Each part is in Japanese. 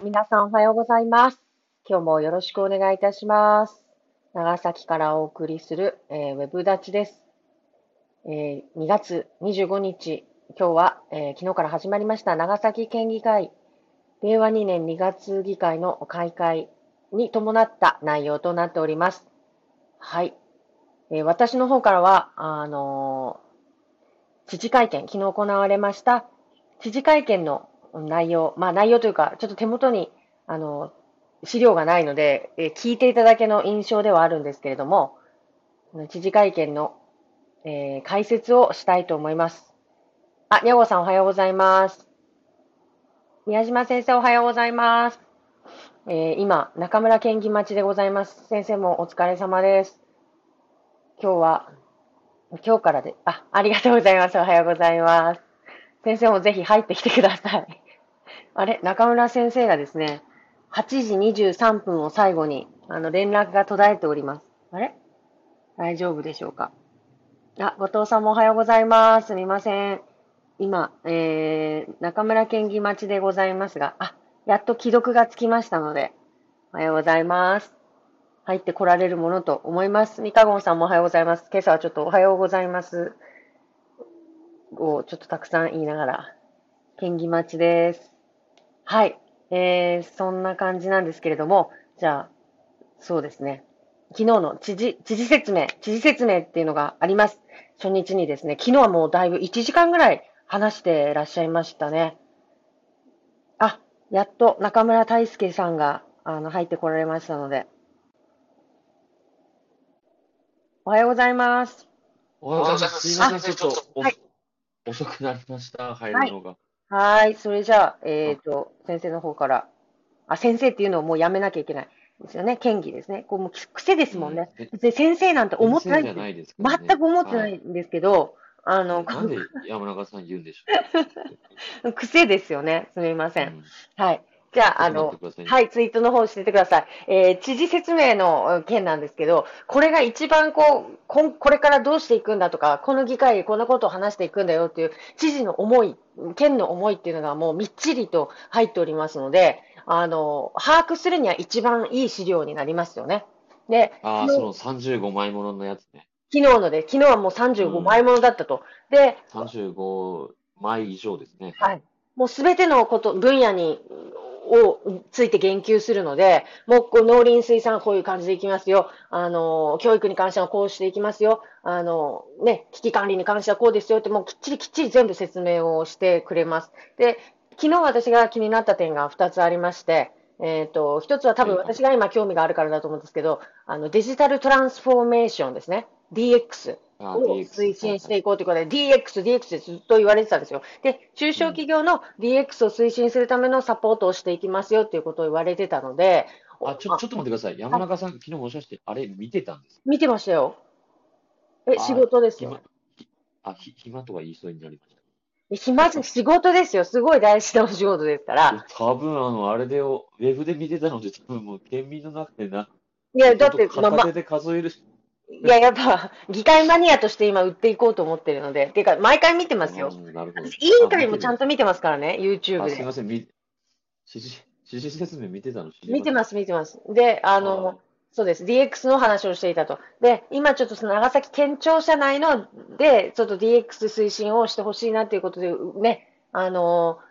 皆さんおはようございます。今日もよろしくお願いいたします。長崎からお送りする、えーウェブ立ちです。えー2月25日、今日は、えー昨日から始まりました長崎県議会、令和2年2月議会の開会に伴った内容となっております。はい。えー私の方からは、あの知事会見、昨日行われました知事会見の内容、まあ内容というか、ちょっと手元に、あの、資料がないので、え聞いていただけの印象ではあるんですけれども、知事会見の、えー解説をしたいと思います。あ、にゃごさんおはようございます。宮島先生おはようございます。えー今、中村県議町でございます。先生もお疲れ様です。今日は、今日からで、あ、ありがとうございます。おはようございます。先生もぜひ入ってきてください。あれ、中村先生がですね、8時23分を最後に、あの、連絡が途絶えております。あれ？大丈夫でしょうか？あ、後藤さんもおはようございます。すみません。今、えー、中村県議町でございますが、あ、やっと既読がつきましたので、おはようございます。入ってこられるものと思います。ミカゴンさんもおはようございます。今朝はちょっとおはようございます。をちょっとたくさん言いながら、県議待ちです。はい。えー、そんな感じなんですけれども、じゃあ、そうですね。昨日の知事、知事説明、知事説明っていうのがあります。初日にですね、昨日はもうだいぶ1時間ぐらい話してらっしゃいましたね。あ、やっと中村大輔さんが、あの、入ってこられましたので。おはようございます。おはようございます。すいません、ちょっとおはい遅くなりました、入るのが。はーい。それじゃあ、えっ、と、先生の方から。あ、先生っていうのをもうやめなきゃいけない。ですよね。県議ですね。こうもう癖ですもんね。う別に先生なんて思ってないないですね全く思ってないんですけど、あの、はいなんで山中さん言うんでしょ 癖ですよね。すみませ。う。うんんはい。じゃあ、あのはい、ツイートの方しててください。えー知事説明の件なんですけど、これが一番こう、こんこれからどうしていくんだとか、この議会でこんなことを話していくんだよっていう、知事の思い、県の思いっていうのがもうみっちりと入っておりますので、あの、把握するには一番いい資料になりますよね。で、ああ、その35枚もののやつね。昨日ので、昨日はもう35枚ものだったと。で、35枚以上ですね。はい。もうすべてのこと、分野に、をついて言及するので、もう農林水産はこういう感じでいきますよ。あの、教育に関してはこうしていきますよ。あの、ね、危機管理に関してはこうですよって、もうきっちりきっちり全部説明をしてくれます。で、昨日私が気になった点が2つありまして、えっと、一つは多分はい私が今興味があるからだと思うんですけど、あの、デジタルトランスフォーメーションですね。DX。あを推進していこうということで、DX、DX ってずっと言われてたんですよ。で、中小企業の DX を推進するためのサポートをしていきますよっていうことを言われてたので、あ、ちょ、ちょっと待ってください。山中さん、昨日もしかして、あれ見てたんです見てましたよ。え、あ仕事ですよあ、ひ暇とか言いそうになりました。え暇じゃ仕事ですよ。すごい大事なお仕事ですから。多分、あの、あれでを、ウェブで見てたので、多分もう、県民の中でな、いや、だって、まあで数える。いや、やっぱ、議会マニアとして今売っていこうと思ってるので、ていうか、毎回見てますよう。んなるほど。私、委員会もちゃんと見てますからね、YouTube あ、すみで。ません、み、指示、指示説明見てたの見てまます、見てます。で、ああの、そうです。DX の話をしていたと。で、今ちょっとその長崎県庁舎内ので、ちょっと DX 推進をしてほしいなということで、ね、あの、え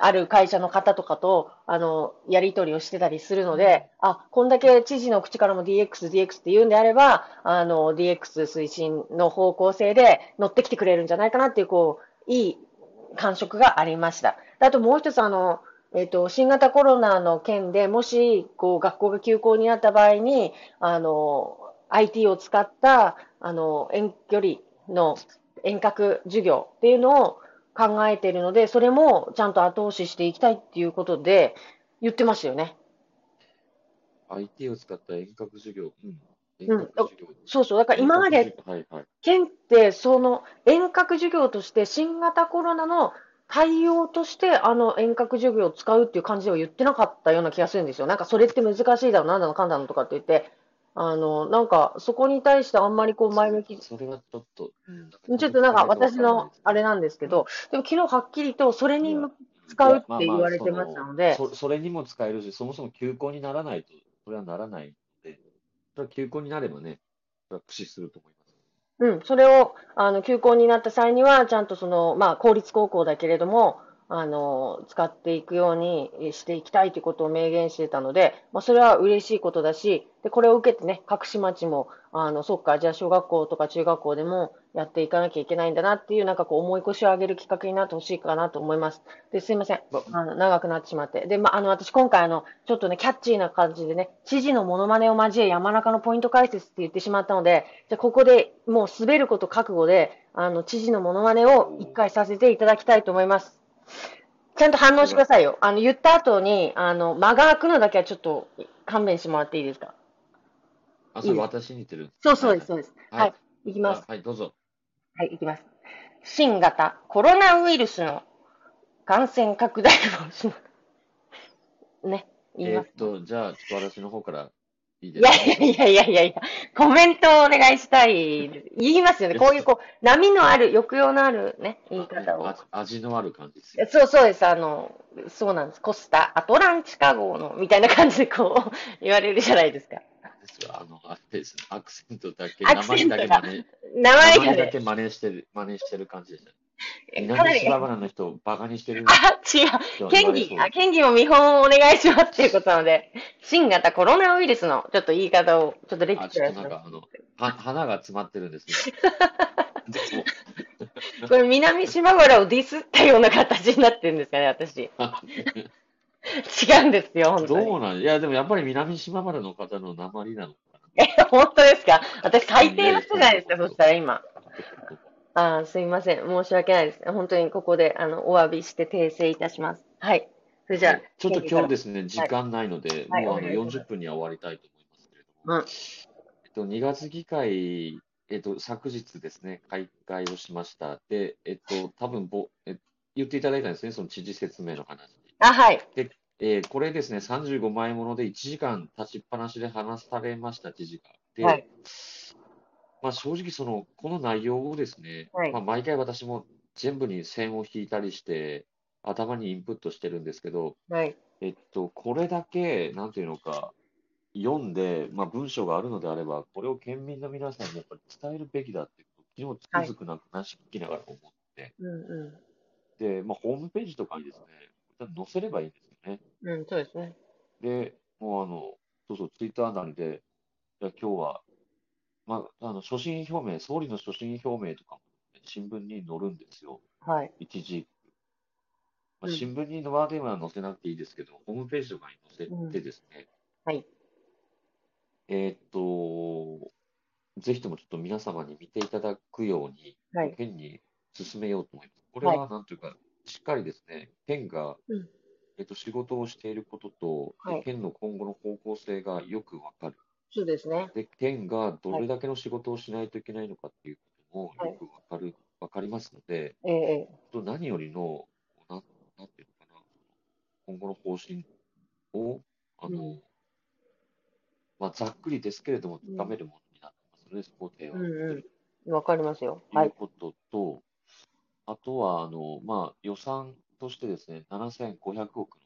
ある会社の方とかと、あの、やり取りをしてたりするので、あ、こんだけ知事の口からも DX、DX って言うんであれば、あの、DX 推進の方向性で乗ってきてくれるんじゃないかなっていう、こう、いい感触がありました。であともう一つ、あの、えっと、新型コロナの件でもし、こう、学校が休校になった場合に、あの、IT を使った、あの、遠距離の遠隔授業っていうのを考えているので、それもちゃんと後押ししていきたいっていうことで言ってましたよね。IT を使った遠隔授業。うん。遠うん隔授業。そうそう。だから今まで。県って、その遠隔授業として新型コロナの対応として、あの遠隔授業を使うっていう感じでは言ってなかったような気がするんですよ。なんかそれって難しいだろう、なんだのかんだのとかって言って、あの、なんかそこに対してあんまりこう前向き、それはちょっと、うん。ちょっとなんか私のあれなんですけど、でも昨日はっきりとそれに向使うって言われてましたので、そそれにも使えるし、そもそも休校にならないと、それはならないので、それは休校になればね、それは駆使すると思います。うん、それを、あの、休校になった際には、ちゃんとその、まあ、公立高校だけれども、あの、使っていくようにえしていきたいということを明言してたので、まあ、それは嬉しいことだし、で、これを受けてね、各市町も、あの、そっか、じゃあ小学校とか中学校でもやっていかなきゃいけないんだなっていう、なんかこう、重い腰を上げるきっかけになってほしいかなと思います。で、すいません。まあの、長くなってしまって。で、まあ、あの、私今回あの、ちょっとね、キャッチーな感じでね、知事のモノマネを交え山中のポイント解説って言ってしまったので、じゃあここでもう滑ること覚悟で、あの、知事のモノマネを一回させていただきたいと思います。ちゃんと反応してくださいよ。あの、言った後に、あの、間が空くのだけはちょっと勘弁してもらっていいですか？あ、それ私に似てる。そうそうです、そうです。はいはい。いきます。あはい、どうぞ。はい、いきます。新型コロナウイルスの感染拡大防止の、ね、言いますえーっ。と、じゃあ、ちょっと私の方からいいやすかいやいやいやいや、コメントをお願いしたい。言いますよね。こういう、こう、波のある、抑揚のあるね、言い方を。あ味のある感じですよ。そうそうです。あの、そうなんです。コスタ、アトランチカ号の、みたいな感じでこう、言われるじゃないですか。ですよあの、あれですね、アクセントだけ、名前だけ真似、名前だね、け真似してる、真似してる感じでした。かなり、南島原の人をバカにしてる？あ、違う。県議、あ、県議も見本をお願いしますっていうことなので、新型コロナウイルスのちょっと言い方を、ちょっとレクあ、チャーしますちょっとなんか、あの、は花が詰まってるんですね。でもこれ南島原をディスったような形になってるんですかね、私。違うんですよ、本当に。どうなん？いや、でもやっぱり南島原の方の鉛なのかえ、本当ですか？私最低な人じゃないですか、そしたら今。な。あーすいません。申し訳ないです。本当にここで、あの、お詫びして訂正いたします。はい。それじゃあ、ちょっと今日でですね、時間ないので、はいもうあのお願いします40分には終わりたいと思いますけれども、うんえっと、2月議会、えっと、昨日ですね、開会をしました。で、えっと、多分ぼえ言っていただいたんですね、その知事説明の話。あ、はい。えーこれですね、35枚もので1時間立ちっぱなしで話されました、知事が。で、はいまあ、正直その、この内容をですね、はいまあ、毎回私も全部に線を引いたりして、頭にインプットしてるんですけど、はい。えっと、これだけ、なんていうのか、読んで、まあ、文章があるのであれば、これを県民の皆さんにやっぱり伝えるべきだって、昨日つくづくなんか話聞きながら思って、うんうで、まあ、ホームページとかにですね、載せればいいんですよね。ん。うん、そうですね。で、もうあの、そうそう、ツイッターなりで、いや、今日は、まあ、あの、所信表明、総理の所信表明とかも、ね、新聞に載るんですよ。はい。一時。まあ、うん新聞にの場では載せなくていいですけど、ホームページとかに載せてですね、はい。えーっと、ぜひともちょっと皆様に見ていただくように、はい県に進めようと思います。これはなんというか、しっかりですね、県が、うんえっと、仕事をしていることと、ではい県の今後の方向性がよくわかる。そうですね。で、県がどれだけの仕事をしないといけないのかっていうこともはい。よくわかる、わかりますので、ええと何よりの、なん、なんていうのかな、今後の方針を、あの、うん。まあ、ざっくりですけれども、高めるものになってますので、そこを提案すうんうん。るわかりますよ。とはい。いうことと、あとは、あの、まあ、予算としてですね、7500億の、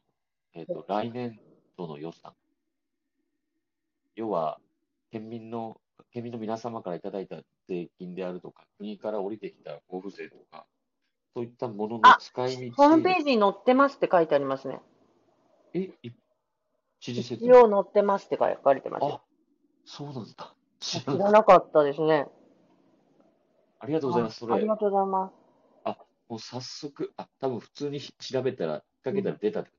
えっと、来年度の予算。要は、県民の、県民の皆様からいただいた税金であるとか、国から降りてきた交付税とか、そういったもののあ使い道ホームページに載ってますって書いてありますね。え、い知事説一明。応載ってますって書かれてますよ。あ、そうなんだ。知知らなかったですね。ありがとうございます。それ、ありがとうございます。もう早速、あ、多分普通に調べたら、かけたら出たってこ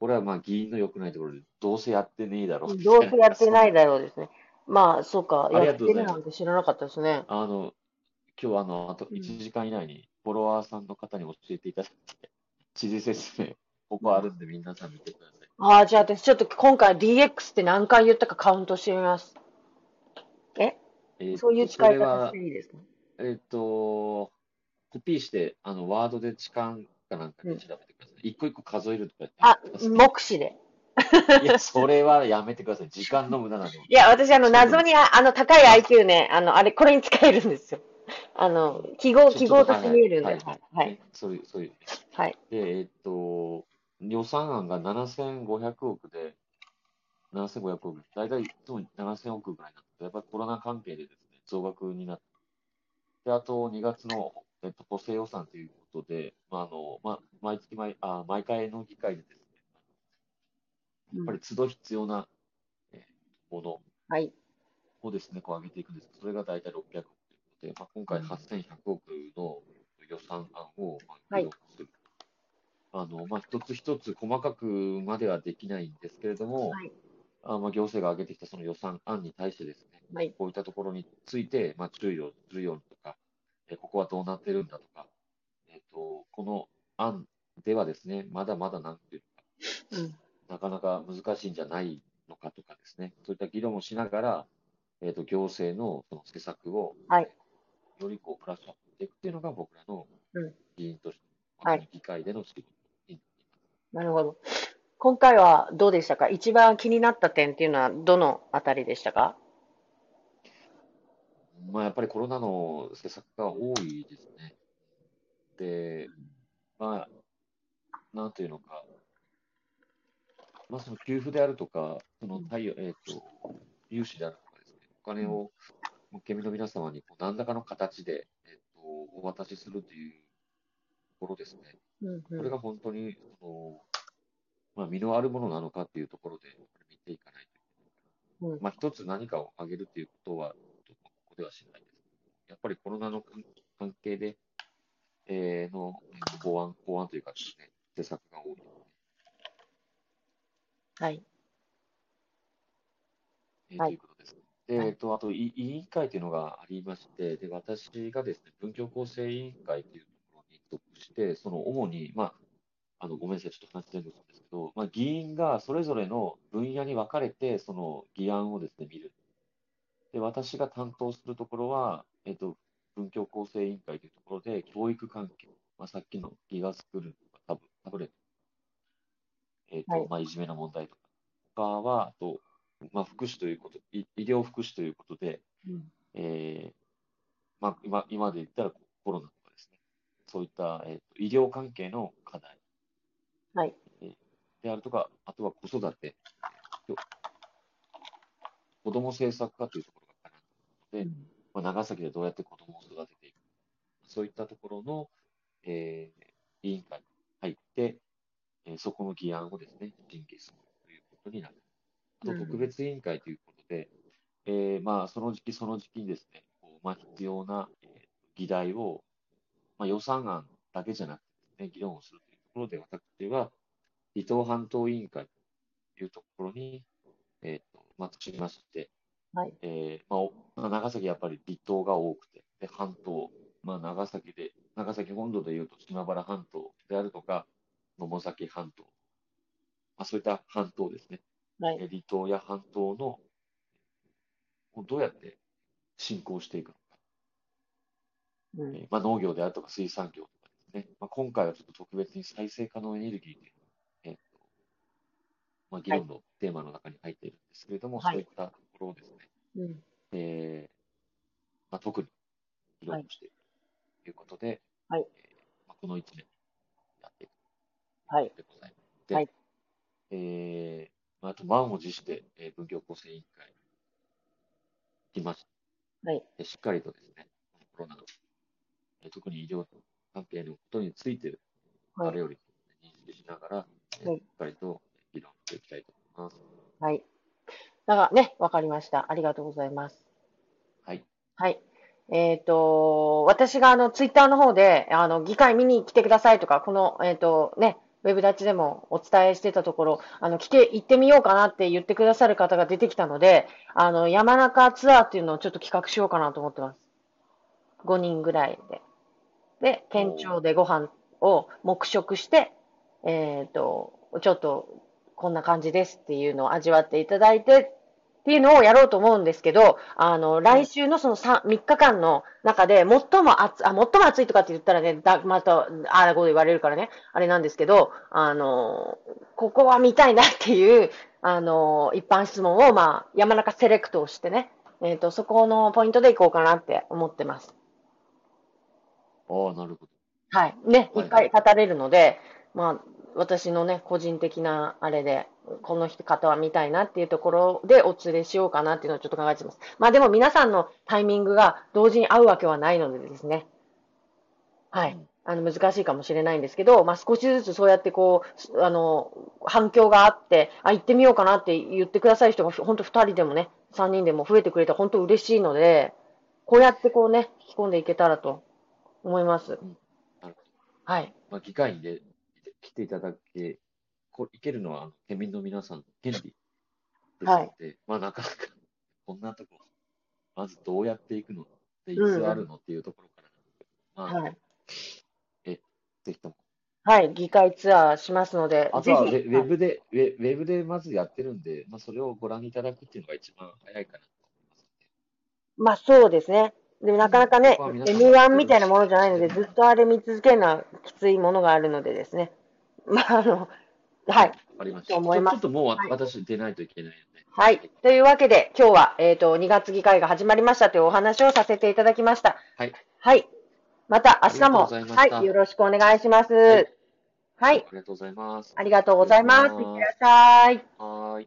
これはまあ議員の良くないところで、どうせやってねえだろう。どうせやってないだ。だろうですね。まあ、そうか。やってるなんて知らなかったですね。あの、今日あの、あとうん1時間以内にフォロワーさんの方に教えていただいて、知事説明、ここあるんで皆さん見てください。ああ、じゃあ私ちょっと今回 DX って何回言ったかカウントしてみます。え？えそういう使い方していいですか？えっと、コピーして、あの、ワードで痴漢かなんかで調べてください。一個一個数えるとかあ目視で。いや、それはやめてください。時間の無駄なので。いや、私、あの、謎に、ああの、高い IQ ね、あの、あれ、これに使えるんですよ。あの、記号、記号として見えるんで。ははいい。はい。ねそういう、そういう。はい。で、えっと、予算案が7500億で、7500億、大体いつも7000億ぐらいなんでやっぱりコロナ関係でですね、増額になって、で、あと2月の、えっと、補正予算ということで、まあ、あの、まあ、毎月毎、あ、毎回の議会でですね、やっぱり都度必要な、えーものはい。をですね、こう上げていくんですそれが大体600億ということで、まあ、今回うん8100億の予算案を、まあ、はい議論する。あの、まあ、一つ一つ細かくまではできないんですけれども、はいあまあ、行政が挙げてきたその予算案に対してですね、はい。こういったところについて、まあ、注意をするようにとか、えここはどうなってるんだとか、と、この案ではですね、まだまだなんていうのか、うん。なかなか難しいんじゃないのかとかですね、そういった議論をしながら、えっと、行政のその施策を、はいよりこうプラスアップしていくっていうのが僕らのうん議員として、はいまあ議会での仕事になるほど。今回はどうでしたか？一番気になった点っていうのはどのあたりでしたか？まあ、やっぱりコロナの施策が多いですね。で、まあ、なんというのか、まあ、その給付であるとか、その対応、えっ、と、融資であるとかですね、お金を県民の皆様にこう何らかの形で、えっ、と、お渡しするというところですね。うんこれが本当に、その、まあ、身のあるものなのかっていうところで、やっぱり見ていかないといけない。うんまあ、一つ何かを上げるということは、ここではしないです。やっぱりコロナの関関係で、えーの、法案、法案というかですね、施策が多い。はい。はいえーということです。で、はいえっと、あと、い委員会というのがありまして、で、私がですね、文教構成委員会というところに属して、その主に、まあ、あの、ごめんなさい、ちょっと話全部するんですけど、まあ、議員がそれぞれの分野に分かれて、その議案をですね、見る。で、私が担当するところは、えっと、文教構成委員会というところで、教育関係、まあ、さっきのギガスクールとかタブタブレット、えっと、はい。まあ、いじめの問題とか、他は、あと、まあ、福祉ということ、い医療福祉ということで、うん。えーまあ、今今で言ったらコロナとかですね、そういった、えーと医療関係の課題、はい。えーであるとか、あとは子育て、子ども政策課というところが絡んでいるので、まあ、長崎でどうやって子どもを育てていくか、そういったところの、えー委員会に入って、えーそこの議案をですね、審議するということになる。あと、特別委員会ということで、えーまあ、その時期その時期にですね、こうまあ、必要な、えー議題を、まあ、予算案だけじゃなくてですね、議論をするというところで、私は、離島半島委員会というところに、えーとまあ、しまして、はい。えーまあ長崎やっぱり離島が多くて、で半島、まあ、長崎で、長崎本土でいうと島原半島であるとか、野母崎半島、まあ、そういった半島ですね。はい。え離島や半島のをどうやって振興していくのか、うん。えーまあ、農業であるとか水産業とかですね、まあ、今回はちょっと特別に再生可能エネルギーという、えーとまあ、議論のテーマの中に入っているんですけれども、はい。そういったところをですね、うんえーまあ、特に議論をしているということで、はいえーまあ、この1年やっていくはい。でございます。で、はいえーまあ、あと満を持して、えー文教構成委員会来ました。はい。でしっかりとですね、このコロナの、えー特に医療関係のことについて、はいあれより認識しながら、えーはいしっかりと議論していきたいと思います。はい。だからね、わかりました。ありがとうございます。はい。はい。えっ、と、私があの、ツイッターの方で、あの、議会見に来てくださいとか、この、えっ、と、ね、ウェブ立ちでもお伝えしてたところ、あの、来て、行ってみようかなって言ってくださる方が出てきたので、あの、山中ツアーっていうのをちょっと企画しようかなと思ってます。5人ぐらいで。で、県庁でご飯を黙食して、えっ、と、ちょっと、こんな感じですっていうのを味わっていただいて、っていうのをやろうと思うんですけど、あの、来週のその 3, 3日間の中で、最も暑、あ、最も暑いとかって言ったらね、だまた、ああ、こう言われるからね、あれなんですけど、あの、ここは見たいなっていう、あの、一般質問を、まあ、山中セレクトをしてね、えっ、と、そこのポイントでいこうかなって思ってます。ああ、なるほど。はい。ね、はいいっぱい立たれるので、まあ、私のね、個人的なあれで、この人方は見たいなっていうところでお連れしようかなっていうのをちょっと考えてます。まあでも皆さんのタイミングが同時に合うわけはないのでですね。はいうん。あの、難しいかもしれないんですけど、まあ少しずつそうやってこう、あの、反響があって、あ、行ってみようかなって言ってくださる人が本当二人でもね、三人でも増えてくれて本当嬉しいので、こうやってこうね、引き込んでいけたらと思います。はい。まあ、議会にで来ていただけ、こいけるのは、あの県民の皆さんの権利ですので、まあ、なかなか、こんなとこ、まずどうやっていくので、いつあるのっていうところからまあ、はい。ぜひとも。はい。議会ツアーしますので、あとはウェウェブで、ウェウェブでまずやってるんで、まあ、それをご覧いただくっていうのが一番早いかなと思いますまあそうですね。でもなかなかねそこは、皆さん M1 みたいなものじゃないので、ずっとあれ見続けるのはきついものがあるのでですね。まあ、あの、はい。わかりました。と思いますちょっともうわはい私出ないといけないので。はい。というわけで、今日は、えっ、と、2月議会が始まりましたというお話をさせていただきました。はい。はい。また明日も、はい。よろしくお願いします。はいはい。ありがとうございます。ありがとうございます。いってらっしゃい。は